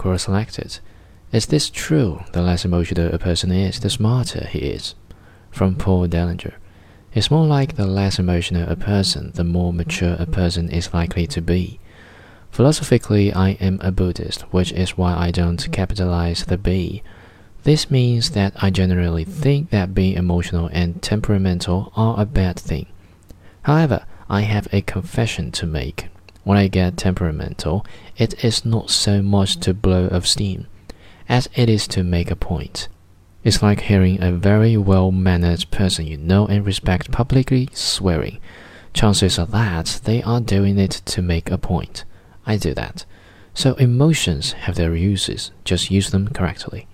cross selected. Is this true? The less emotional a person is, the smarter he is. From Paul Dellinger. It's more like the less emotional a person, the more mature a person is likely to be. Philosophically, I am a Buddhist, which is why I don't capitalize the B. This means that I generally think that being emotional and temperamental are a bad thing. However, I have a confession to make. When I get temperamental, it is not so much to blow off steam as it is to make a point. It's like hearing a very well mannered person you know and respect publicly swearing. Chances are that they are doing it to make a point. I do that. So emotions have their uses, just use them correctly.